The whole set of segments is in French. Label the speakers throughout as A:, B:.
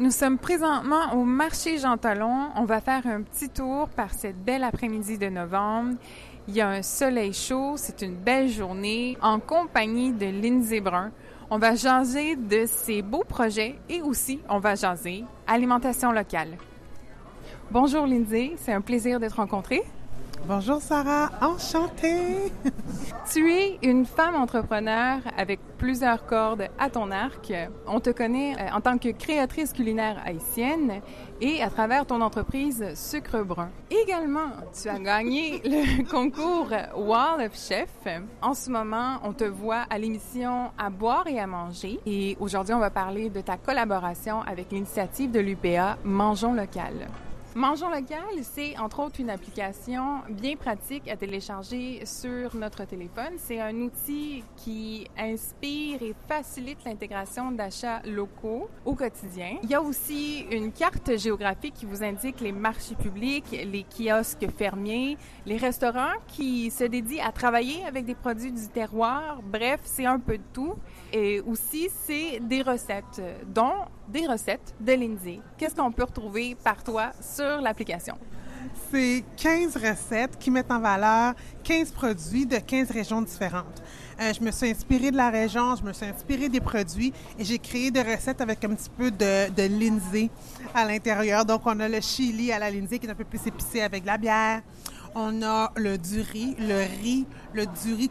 A: Nous sommes présentement au marché Jean Talon. On va faire un petit tour par cette belle après-midi de novembre. Il y a un soleil chaud, c'est une belle journée en compagnie de Lindsay Brun. On va jaser de ses beaux projets et aussi on va jaser alimentation locale. Bonjour Lindsay, c'est un plaisir de te rencontrer.
B: Bonjour Sarah, enchantée.
A: tu es une femme entrepreneur avec plusieurs cordes à ton arc. On te connaît euh, en tant que créatrice culinaire haïtienne et à travers ton entreprise Sucre Brun. Également, tu as gagné le concours Wall of Chef. En ce moment, on te voit à l'émission À boire et à manger. Et aujourd'hui, on va parler de ta collaboration avec l'initiative de l'UPA Mangeons local. Mangeons local, c'est entre autres une application bien pratique à télécharger sur notre téléphone. C'est un outil qui inspire et facilite l'intégration d'achats locaux au quotidien. Il y a aussi une carte géographique qui vous indique les marchés publics, les kiosques fermiers, les restaurants qui se dédient à travailler avec des produits du terroir. Bref, c'est un peu de tout. Et aussi, c'est des recettes, dont des recettes de Lindsay. Qu'est-ce qu'on peut retrouver par toi sur l'application?
B: C'est 15 recettes qui mettent en valeur 15 produits de 15 régions différentes. Euh, je me suis inspirée de la région, je me suis inspirée des produits et j'ai créé des recettes avec un petit peu de, de Lindsay à l'intérieur. Donc, on a le chili à la Lindsay qui est un peu plus épicé avec la bière. On a le du riz, le riz, le du riz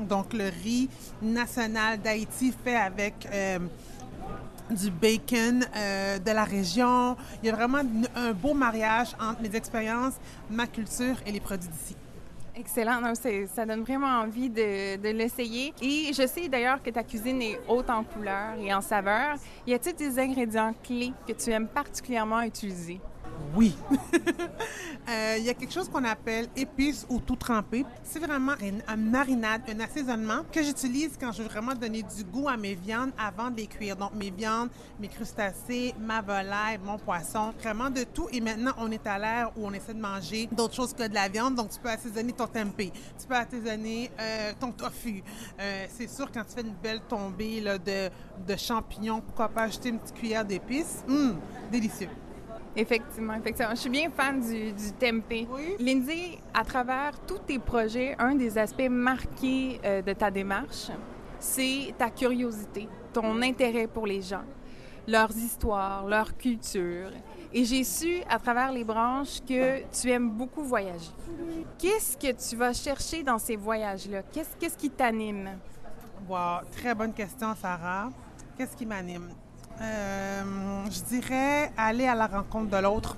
B: donc le riz national d'Haïti fait avec euh, du bacon euh, de la région. Il y a vraiment un beau mariage entre mes expériences, ma culture et les produits d'ici.
A: Excellent. ça donne vraiment envie de, de l'essayer. Et je sais d'ailleurs que ta cuisine est haute en couleurs et en saveurs. Y a-t-il des ingrédients clés que tu aimes particulièrement utiliser?
B: Oui. Euh, il y a quelque chose qu'on appelle épices ou tout trempé. C'est vraiment une, marinade, un assaisonnement que j'utilise quand je veux vraiment donner du goût à mes viandes avant de les cuire. Donc mes viandes, mes crustacés, ma volaille, mon poisson, vraiment de tout. Et maintenant, on est à l'ère où on essaie de manger d'autres choses que de la viande. Donc tu peux assaisonner ton tempeh, tu peux assaisonner euh, ton tofu. Euh, c'est sûr, quand tu fais une belle tombée de, de champignons, pourquoi pas ajouter une petite cuillère d'épices? Hum, délicieux.
A: Effectivement, effectivement. Je suis bien fan du, du tempeh. Lindsay, à travers tous tes projets, un des aspects marqués euh, de ta démarche, c'est ta curiosité, ton intérêt pour les gens, leurs histoires, leur culture. Et j'ai su, à travers les branches, que tu aimes beaucoup voyager. Qu'est-ce que tu vas chercher dans ces voyages-là? Qu'est-ce, qu'est-ce qui t'anime?
B: Wow, très bonne question, Sarah. Qu'est-ce qui m'anime? Euh, je dirais aller à la rencontre de l'autre.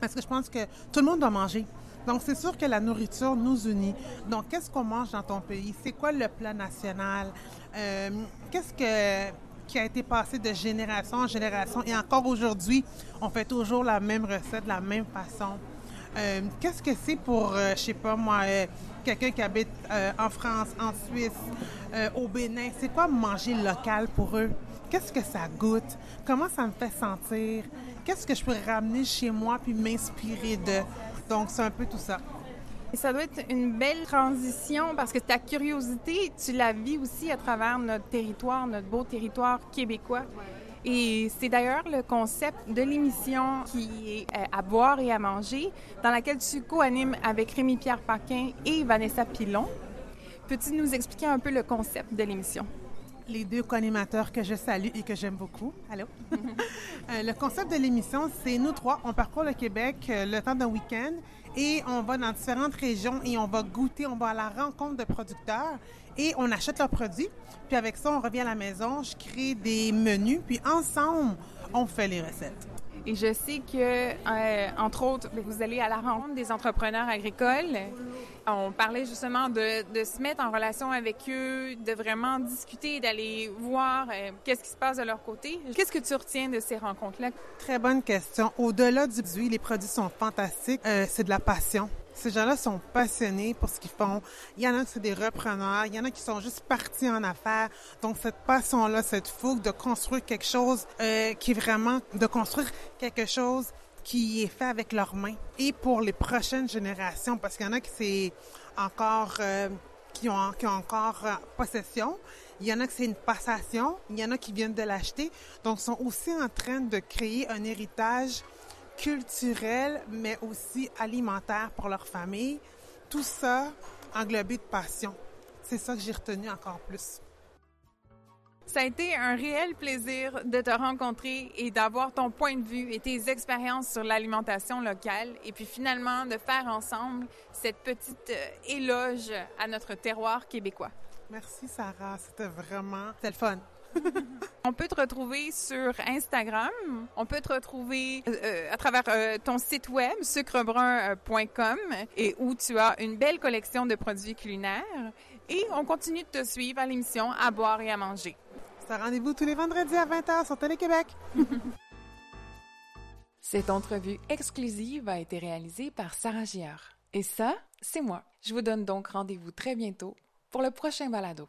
B: Parce que je pense que tout le monde doit manger. Donc, c'est sûr que la nourriture nous unit. Donc, qu'est-ce qu'on mange dans ton pays? C'est quoi le plat national? Euh, qu'est-ce que, qui a été passé de génération en génération? Et encore aujourd'hui, on fait toujours la même recette, la même façon. Euh, qu'est-ce que c'est pour, je sais pas moi, quelqu'un qui habite en France, en Suisse, au Bénin? C'est quoi manger local pour eux? Qu'est-ce que ça goûte? Comment ça me fait sentir? Qu'est-ce que je peux ramener chez moi puis m'inspirer de? Donc, c'est un peu tout ça.
A: Et ça doit être une belle transition parce que ta curiosité, tu la vis aussi à travers notre territoire, notre beau territoire québécois. Et c'est d'ailleurs le concept de l'émission qui est euh, à boire et à manger, dans laquelle tu co-animes avec Rémi-Pierre Paquin et Vanessa Pilon. Peux-tu nous expliquer un peu le concept de l'émission?
B: Les deux co-animateurs que je salue et que j'aime beaucoup. Allô? Euh, le concept de l'émission, c'est nous trois, on parcourt le Québec euh, le temps d'un week-end et on va dans différentes régions et on va goûter, on va à la rencontre de producteurs et on achète leurs produits. Puis avec ça, on revient à la maison, je crée des menus, puis ensemble, on fait les recettes.
A: Et je sais que, euh, entre autres, vous allez à la rencontre des entrepreneurs agricoles. On parlait justement de, de se mettre en relation avec eux, de vraiment discuter, d'aller voir euh, qu'est-ce qui se passe de leur côté. Qu'est-ce que tu retiens de ces rencontres-là?
B: Très bonne question. Au-delà du produit, les produits sont fantastiques. Euh, c'est de la passion. Ces gens-là sont passionnés pour ce qu'ils font. Il y en a qui sont des repreneurs, il y en a qui sont juste partis en affaires. Donc cette passion-là, cette fougue de construire quelque chose euh, qui est vraiment de construire quelque chose qui est fait avec leurs mains et pour les prochaines générations parce qu'il y en a qui c'est encore euh, qui ont qui ont encore euh, possession. Il y en a que c'est une passation, il y en a qui viennent de l'acheter. Donc sont aussi en train de créer un héritage culturel, mais aussi alimentaire pour leur famille. Tout ça englobé de passion. C'est ça que j'ai retenu encore plus.
A: Ça a été un réel plaisir de te rencontrer et d'avoir ton point de vue et tes expériences sur l'alimentation locale et puis finalement de faire ensemble cette petite euh, éloge à notre terroir québécois.
B: Merci Sarah, c'était vraiment c'était le fun.
A: on peut te retrouver sur Instagram. On peut te retrouver euh, euh, à travers euh, ton site web sucrebrun.com et où tu as une belle collection de produits culinaires. Et on continue de te suivre à l'émission À boire et à manger.
B: Ça rendez-vous tous les vendredis à 20h sur Télé-Québec.
A: Cette entrevue exclusive a été réalisée par Sarah Giard. Et ça, c'est moi. Je vous donne donc rendez-vous très bientôt pour le prochain balado.